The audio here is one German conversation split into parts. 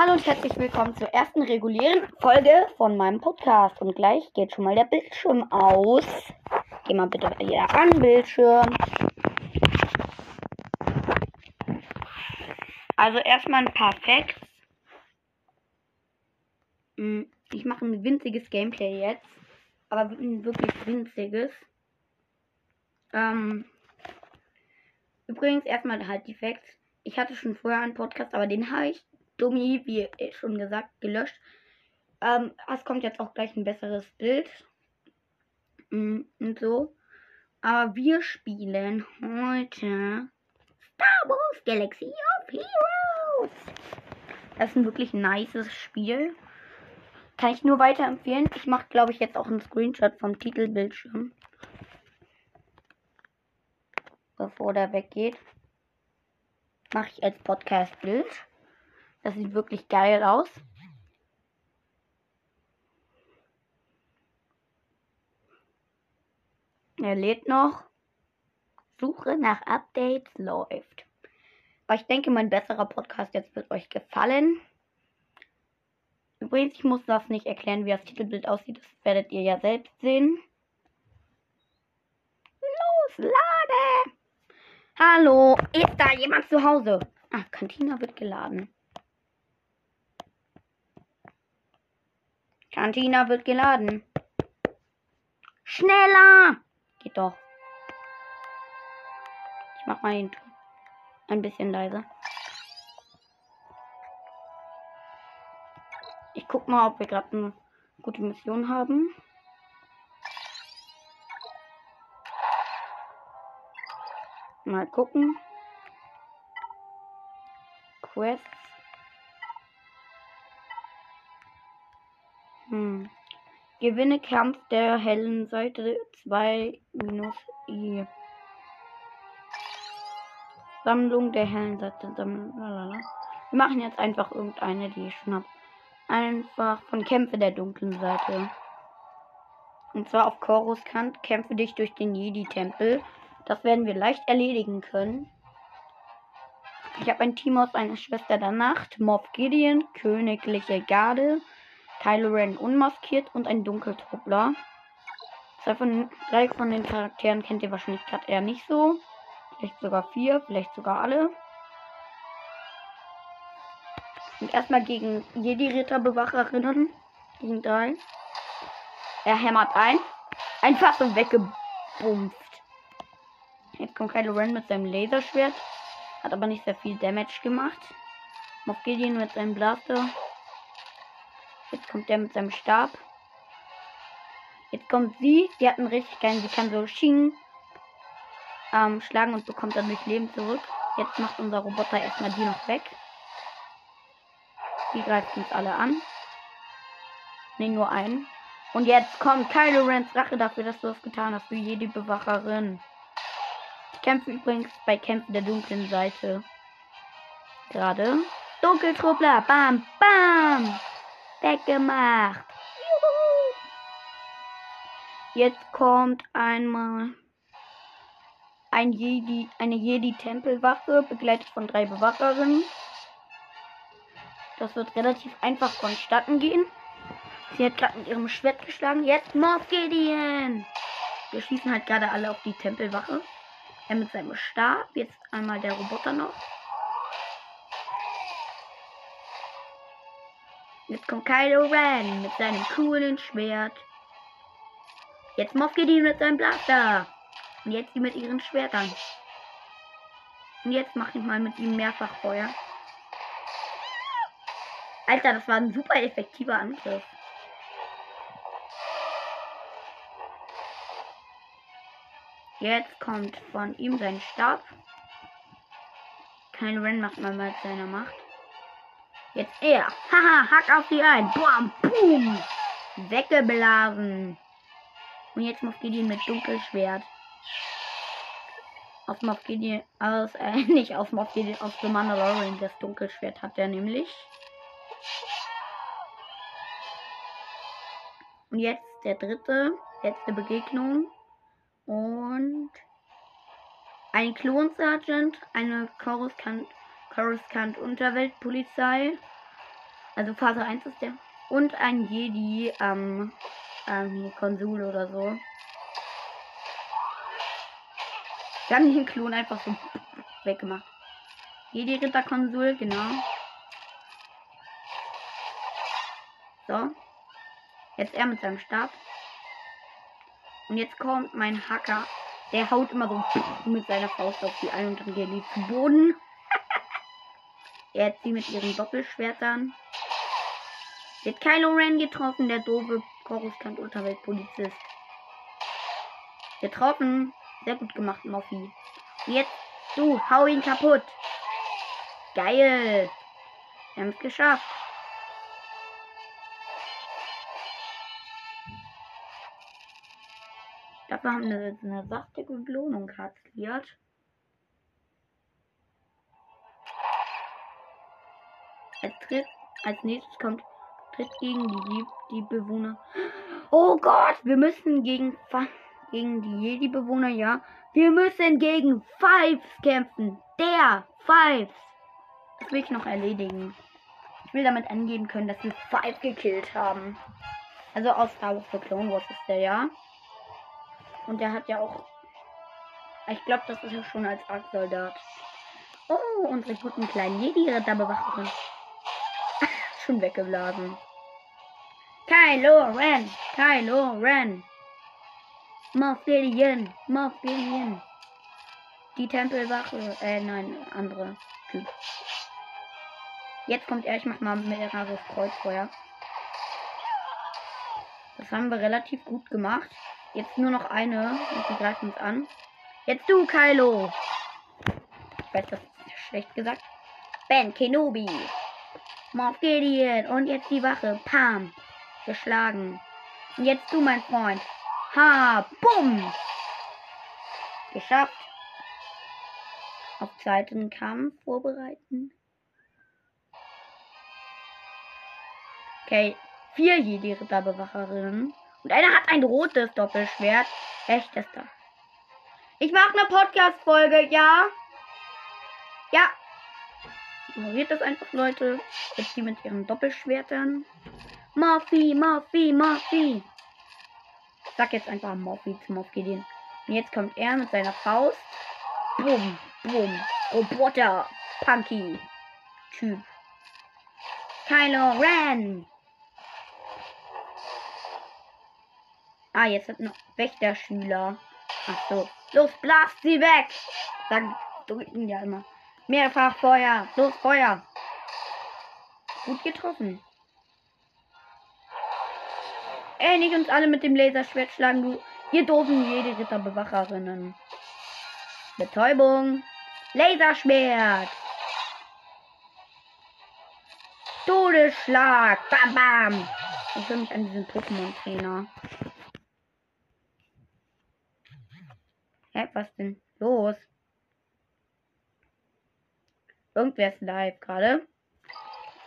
Hallo und herzlich willkommen zur ersten regulären Folge von meinem Podcast. Und gleich geht schon mal der Bildschirm aus. Geh mal bitte wieder an Bildschirm. Also erstmal ein paar Facts. Hm, Ich mache ein winziges Gameplay jetzt. Aber ein wirklich winziges. Ähm, übrigens erstmal halt die Facts. Ich hatte schon vorher einen Podcast, aber den habe ich Dummi, wie schon gesagt, gelöscht. Ähm, es kommt jetzt auch gleich ein besseres Bild. Mm, Und so. Aber wir spielen heute Star Wars Galaxy of Heroes. Das ist ein wirklich nices Spiel. Kann ich nur weiterempfehlen. Ich mache, glaube ich, jetzt auch einen Screenshot vom Titelbildschirm. Bevor der weggeht. Mache ich als Podcast-Bild. Das sieht wirklich geil aus. Er lädt noch. Suche nach Updates läuft. Aber ich denke, mein besserer Podcast jetzt wird euch gefallen. Übrigens, ich muss das nicht erklären, wie das Titelbild aussieht. Das werdet ihr ja selbst sehen. Los, lade! Hallo, ist da jemand zu Hause? Ah, Cantina wird geladen. Cantina wird geladen. Schneller! Geht doch. Ich mach mal den Ton ein bisschen leiser. Ich guck mal, ob wir gerade eine gute Mission haben. Mal gucken. Quests. Hm. Gewinne Kampf der hellen Seite 2 minus I. Sammlung der hellen Seite. Lalala. Wir machen jetzt einfach irgendeine, die ich schon habe. Einfach von Kämpfe der dunklen Seite. Und zwar auf Coruscant. Kämpfe dich durch den Jedi-Tempel. Das werden wir leicht erledigen können. Ich habe ein Team aus einer Schwester der Nacht, Moff Gideon, Königliche Garde, Kylo Ren unmaskiert und ein Dunkeltruppler. Zwei von, drei von den Charakteren kennt ihr wahrscheinlich gerade eher nicht so. Vielleicht sogar vier, vielleicht sogar alle. Und erstmal gegen Jedi-Ritterbewacherinnen. Gegen drei. Er hämmert ein. Einfach so weggebumpft. Jetzt kommt Kylo Ren mit seinem Laserschwert. Hat aber nicht sehr viel Damage gemacht. Moff Gideon mit seinem Blaster. Jetzt kommt der mit seinem Stab. Jetzt kommt sie. Die hat einen richtig geilen. Sie kann so Shing ähm, schlagen und bekommt dadurch Leben zurück. Jetzt macht unser Roboter erstmal die noch weg. Die greift uns alle an. Ne, nur einen. Und jetzt kommt Kylo Rens Rache dafür, dass du das getan hast, du Jedi-Bewacherin. Ich kämpfe übrigens bei Kämpfen der dunklen Seite. Gerade. Dunkeltruppler. Bam, bam. Weggemacht. Juhu. Jetzt kommt einmal ein Jedi, eine Jedi-Tempelwache, begleitet von drei Bewacherinnen. Das wird relativ einfach vonstatten gehen. Sie hat gerade mit ihrem Schwert geschlagen. Jetzt Moff Gideon. Wir schießen halt gerade alle auf die Tempelwache. Er mit seinem Stab. Jetzt einmal der Roboter noch. Jetzt kommt Kylo Ren mit seinem coolen Schwert. Jetzt Moff Gideon mit seinem Blaster. Und jetzt die mit ihren Schwertern. Und jetzt mache ich mal mit ihm mehrfach Feuer. Alter, das war ein super effektiver Angriff. Jetzt kommt von ihm sein Stab. Kein Ren macht mal mit seiner Macht. Jetzt er. Haha, hack auf sie ein. Bam, boom. Weggeblasen. Und jetzt Moff Gideon mit Dunkelschwert. Auf Moff Gideon, aus, äh, nicht auf Moff Gideon, auf The Mandalorian. Das Dunkelschwert hat er nämlich. Und jetzt der dritte, letzte Begegnung. Und ein Klon-Sergeant, eine Coruscant, Coruscant Unterweltpolizei Also Phase 1 ist der. Und ein Jedi, ähm, ähm, Konsul oder so. Wir haben den Klon einfach so weggemacht. Jedi Ritterkonsul, genau. So. Jetzt er mit seinem Stab. Und jetzt kommt mein Hacker. Der haut immer so mit seiner Faust auf die ein und dann gehen die zu Boden. er hat sie mit ihren Doppelschwertern. Sie hat Kylo Ren getroffen, der doofe Coruscant Unterweltpolizist. Getroffen. Sehr gut gemacht, Moffi. Und jetzt, du, hau ihn kaputt. Geil. Wir haben es geschafft. Dafür haben wir jetzt eine saftige Belohnung kassiert. Als, als nächstes kommt tritt gegen die, die Bewohner. Oh Gott, wir müssen gegen, gegen die Jedi-Bewohner, ja. Wir müssen gegen Fives kämpfen. Der Fives. Das will ich noch erledigen. Ich will damit angeben können, dass wir Five gekillt haben. Also aus Star Wars The Clone Wars ist der, ja. Und der hat ja auch. Ich glaube, das ist ja schon als Arc-Soldat. Oh, unsere guten kleinen Jedi-Ritterbewacherin. schon weggeblasen. Kylo Ren! Kylo Ren! Moff Gideon! Die Tempelwache, äh, nein, andere Typ. Jetzt kommt er, ich mach mal mehreres Kreuzfeuer. Das haben wir relativ gut gemacht. Jetzt nur noch eine und die greifen uns an. Jetzt du, Kylo. Ich weiß, das ist schlecht gesagt. Ben Kenobi. Moff Gideon. Und jetzt die Wache. Pam. Geschlagen. Und jetzt du, mein Freund. Ha. Bumm. Geschafft. Auf zweiten Kampf vorbereiten. Okay. Vier Jedi-Ritterbewacherinnen. Und einer hat ein rotes Doppelschwert. Echtester. Ich mache eine Podcast-Folge, ja? Ja. Ignoriert das einfach, Leute. Jetzt die mit ihren Doppelschwertern. Morphy, Morphy. Ich sag jetzt einfach Morphy zum Morphy Und jetzt kommt er mit seiner Faust. Bumm, bumm. Roboter. Punky. Typ. Kylo Ren. Ah, jetzt hat noch Wächterschüler. Ach so. Los, blast sie weg! Sagen, drücken ja immer. Mehrfach Feuer. Los, Feuer. Gut getroffen. Ey, nicht uns alle mit dem Laserschwert schlagen, du. Ihr doofen jede Ritterbewacherinnen. Betäubung. Laserschwert. Todesschlag. Bam, bam. Ich will mich an diesen Pokémon-Trainer. Hä, was denn los? Irgendwer ist live gerade.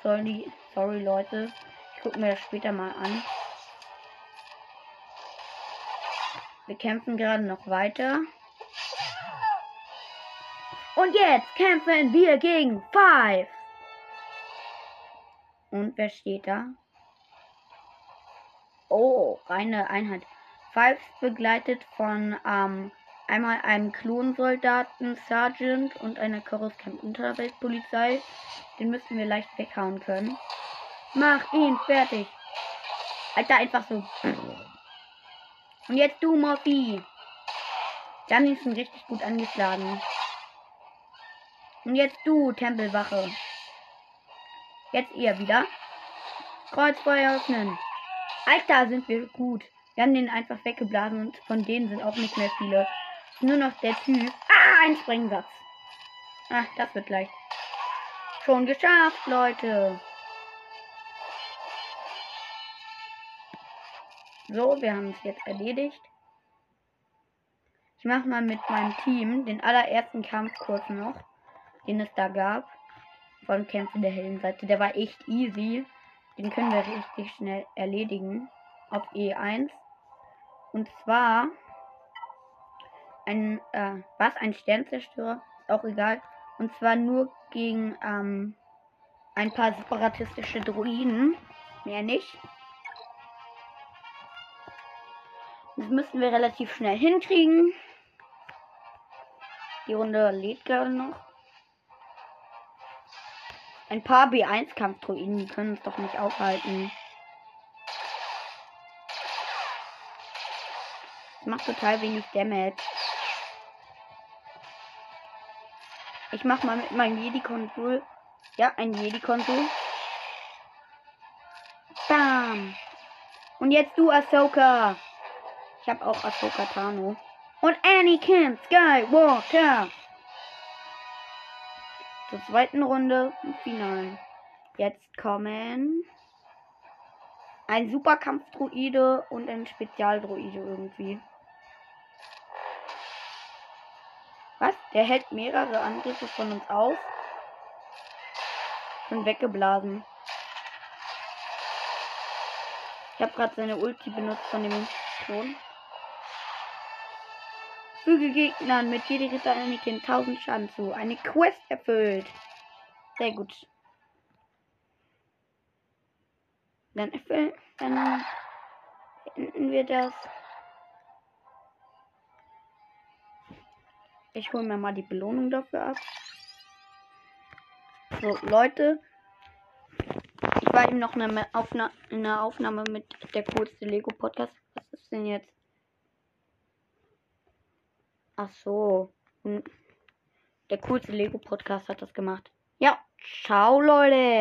Sorry, sorry Leute. Ich gucke mir das später mal an. Wir kämpfen gerade noch weiter. Und jetzt kämpfen wir gegen Five. Und wer steht da? Oh, reine Einheit. Five begleitet von ähm, Einmal einem Klonsoldaten, Sergeant und einer Coruscant Unterweltpolizei. Den müssten wir leicht weghauen können. Mach ihn fertig. Alter, einfach so. Und jetzt du, Morphy. Dann ist ihn richtig gut angeschlagen. Und jetzt du, Tempelwache. Jetzt ihr wieder. Kreuzfeuer öffnen. Alter, sind wir gut. Wir haben den einfach weggeblasen und von denen sind auch nicht mehr viele. Nur noch der Typ. Ah, ein Sprengsatz. Ach, das wird leicht. Schon geschafft, Leute. So, wir haben es jetzt erledigt. Ich mache mal mit meinem Team den allerersten Kampf kurz noch, den es da gab. Von Kämpfen der hellen Seite. Der war echt easy. Den können wir richtig schnell erledigen. Auf E1. Und zwar ein, äh, was? Ein Sternzerstörer? Auch egal. Und zwar nur gegen, ähm, ein paar separatistische Druiden. Mehr nicht. Das müssen wir relativ schnell hinkriegen. Die Runde lädt gerade noch. Ein paar B1-Kampfdruiden, die können uns doch nicht aufhalten. Das macht total wenig Damage. Ich mach mal mit meinem Jedi-Konsul. Ja, ein Jedi-Konsul. Bam. Und jetzt du, Ahsoka. Ich habe auch Ahsoka Tano. Und Anakin Skywalker. Zur zweiten Runde im Finalen. Jetzt kommen ein Superkampfdruide und ein Spezialdruide irgendwie. Was? Der hält mehrere Angriffe von uns auf. Und weggeblasen. Ich habe gerade seine Ulti benutzt von dem Klon. Füge Gegnern mit jede Ritter Anakin 1000 Schaden zu. Eine Quest erfüllt. Sehr gut. Dann erfüllen, dann beenden wir das. Ich hole mir mal die Belohnung dafür ab. So, Leute. Ich war eben noch eine, Aufna eine Aufnahme mit der coolste Lego Podcast. Was ist denn jetzt? Ach so. Der coolste Lego Podcast hat das gemacht. Ja, ciao Leute.